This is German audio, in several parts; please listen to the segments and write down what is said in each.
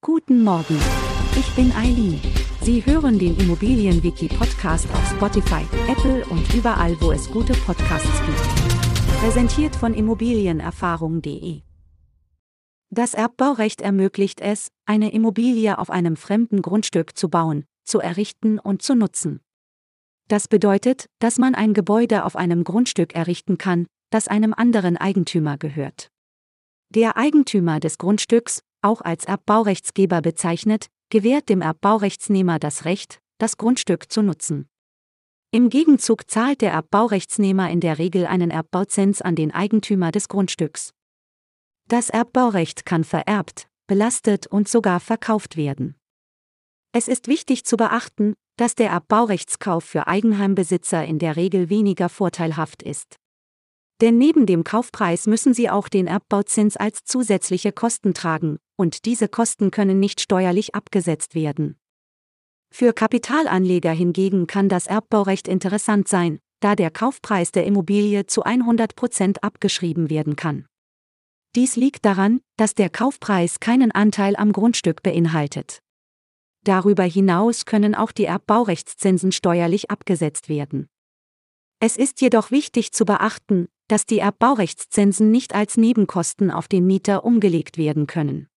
Guten Morgen. Ich bin Eileen. Sie hören den Immobilienwiki-Podcast auf Spotify, Apple und überall, wo es gute Podcasts gibt. Präsentiert von Immobilienerfahrung.de. Das Erbbaurecht ermöglicht es, eine Immobilie auf einem fremden Grundstück zu bauen, zu errichten und zu nutzen. Das bedeutet, dass man ein Gebäude auf einem Grundstück errichten kann, das einem anderen Eigentümer gehört. Der Eigentümer des Grundstücks, auch als Erbbaurechtsgeber bezeichnet, gewährt dem Erbbaurechtsnehmer das Recht, das Grundstück zu nutzen. Im Gegenzug zahlt der Erbbaurechtsnehmer in der Regel einen Erbbauzins an den Eigentümer des Grundstücks. Das Erbbaurecht kann vererbt, belastet und sogar verkauft werden. Es ist wichtig zu beachten, dass der Erbbaurechtskauf für Eigenheimbesitzer in der Regel weniger vorteilhaft ist. Denn neben dem Kaufpreis müssen sie auch den Erbbauzins als zusätzliche Kosten tragen, und diese Kosten können nicht steuerlich abgesetzt werden. Für Kapitalanleger hingegen kann das Erbbaurecht interessant sein, da der Kaufpreis der Immobilie zu 100% abgeschrieben werden kann. Dies liegt daran, dass der Kaufpreis keinen Anteil am Grundstück beinhaltet. Darüber hinaus können auch die Erbbaurechtszinsen steuerlich abgesetzt werden. Es ist jedoch wichtig zu beachten, dass die Erbbaurechtszinsen nicht als Nebenkosten auf den Mieter umgelegt werden können.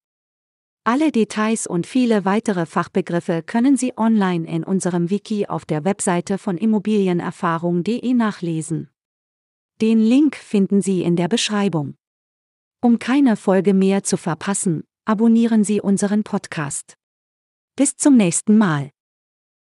Alle Details und viele weitere Fachbegriffe können Sie online in unserem Wiki auf der Webseite von immobilienerfahrung.de nachlesen. Den Link finden Sie in der Beschreibung. Um keine Folge mehr zu verpassen, abonnieren Sie unseren Podcast. Bis zum nächsten Mal.